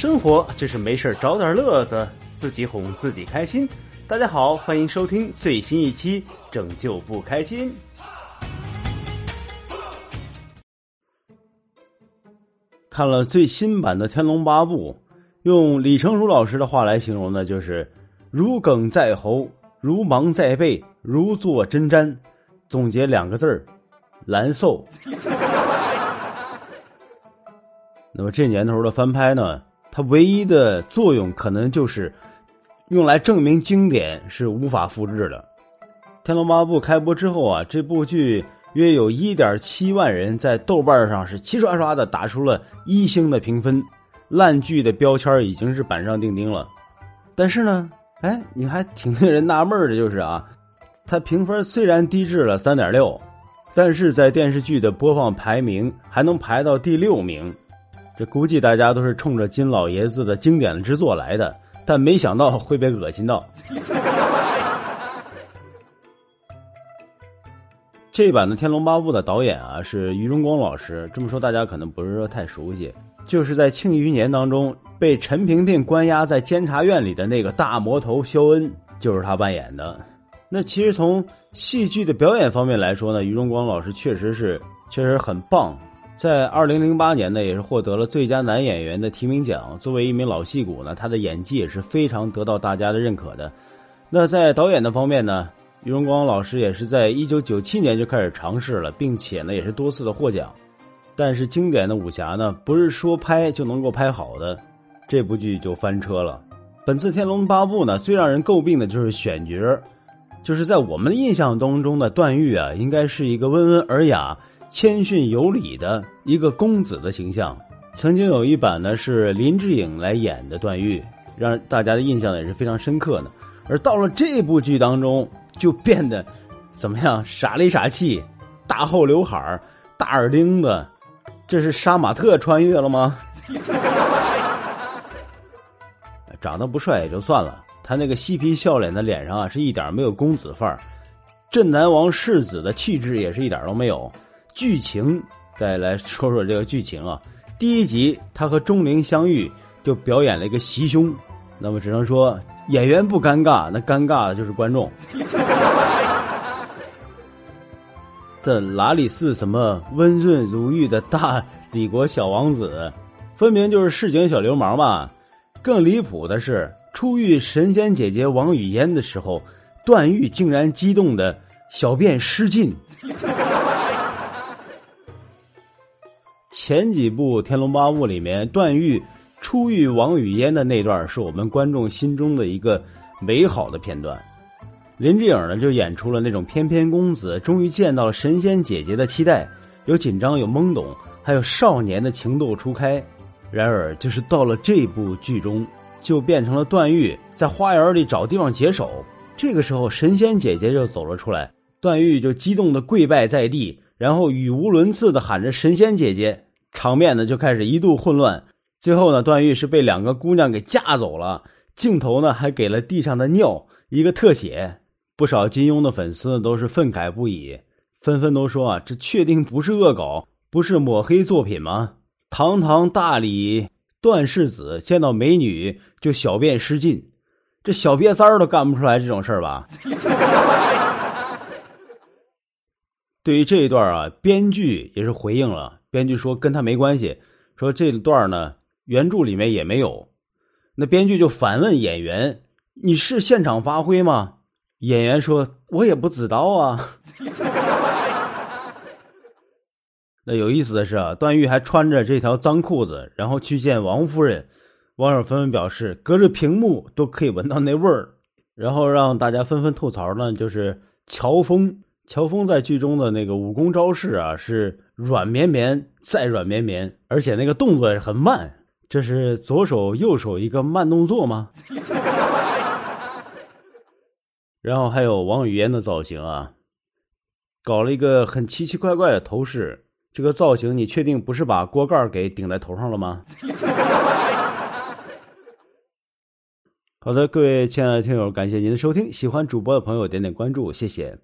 生活就是没事找点乐子，自己哄自己开心。大家好，欢迎收听最新一期《拯救不开心》。看了最新版的《天龙八部》，用李成儒老师的话来形容呢，就是如鲠在喉，如芒在背，如坐针毡。总结两个字儿：难受。那么这年头的翻拍呢，它唯一的作用可能就是用来证明经典是无法复制的。《天龙八部》开播之后啊，这部剧约有一点七万人在豆瓣上是齐刷刷的打出了一星的评分，烂剧的标签已经是板上钉钉了。但是呢，哎，你还挺令人纳闷的，就是啊。它评分虽然低至了三点六，但是在电视剧的播放排名还能排到第六名，这估计大家都是冲着金老爷子的经典之作来的，但没想到会被恶心到。这版的《天龙八部》的导演啊是于荣光老师，这么说大家可能不是说太熟悉，就是在《庆余年》当中被陈萍萍关押在监察院里的那个大魔头肖恩，就是他扮演的。那其实从戏剧的表演方面来说呢，于荣光老师确实是确实很棒，在二零零八年呢也是获得了最佳男演员的提名奖。作为一名老戏骨呢，他的演技也是非常得到大家的认可的。那在导演的方面呢，于荣光老师也是在一九九七年就开始尝试了，并且呢也是多次的获奖。但是经典的武侠呢，不是说拍就能够拍好的，这部剧就翻车了。本次《天龙八部》呢，最让人诟病的就是选角。就是在我们的印象当中的段誉啊，应该是一个温文尔雅、谦逊有礼的一个公子的形象。曾经有一版呢是林志颖来演的段誉，让大家的印象也是非常深刻的。而到了这部剧当中，就变得怎么样？傻里傻气，大厚刘海大耳钉子，这是杀马特穿越了吗？长得不帅也就算了。他那个嬉皮笑脸的脸上啊，是一点没有公子范儿，镇南王世子的气质也是一点都没有。剧情再来说说这个剧情啊，第一集他和钟灵相遇，就表演了一个袭胸，那么只能说演员不尴尬，那尴尬的就是观众。这哪里是什么温润如玉的大李国小王子，分明就是市井小流氓嘛！更离谱的是。初遇神仙姐姐王语嫣的时候，段誉竟然激动的小便失禁。前几部《天龙八部》里面，段誉初遇王语嫣的那段，是我们观众心中的一个美好的片段。林志颖呢，就演出了那种翩翩公子终于见到了神仙姐姐的期待，有紧张，有懵懂，还有少年的情窦初开。然而，就是到了这部剧中。就变成了段誉在花园里找地方解手。这个时候，神仙姐姐就走了出来，段誉就激动的跪拜在地，然后语无伦次的喊着“神仙姐姐”，场面呢就开始一度混乱。最后呢，段誉是被两个姑娘给架走了，镜头呢还给了地上的尿一个特写。不少金庸的粉丝都是愤慨不已，纷纷都说啊，这确定不是恶搞，不是抹黑作品吗？堂堂大理。段世子见到美女就小便失禁，这小瘪三儿都干不出来这种事儿吧？对于这一段啊，编剧也是回应了，编剧说跟他没关系，说这段呢原著里面也没有。那编剧就反问演员：“你是现场发挥吗？”演员说：“我也不知道啊。”那有意思的是啊，段誉还穿着这条脏裤子，然后去见王夫人。网友纷纷表示，隔着屏幕都可以闻到那味儿。然后让大家纷纷吐槽呢，就是乔峰。乔峰在剧中的那个武功招式啊，是软绵绵再软绵绵，而且那个动作也很慢。这是左手右手一个慢动作吗？然后还有王语嫣的造型啊，搞了一个很奇奇怪怪的头饰。这个造型，你确定不是把锅盖给顶在头上了吗？好的，各位亲爱的听友，感谢您的收听，喜欢主播的朋友点点关注，谢谢。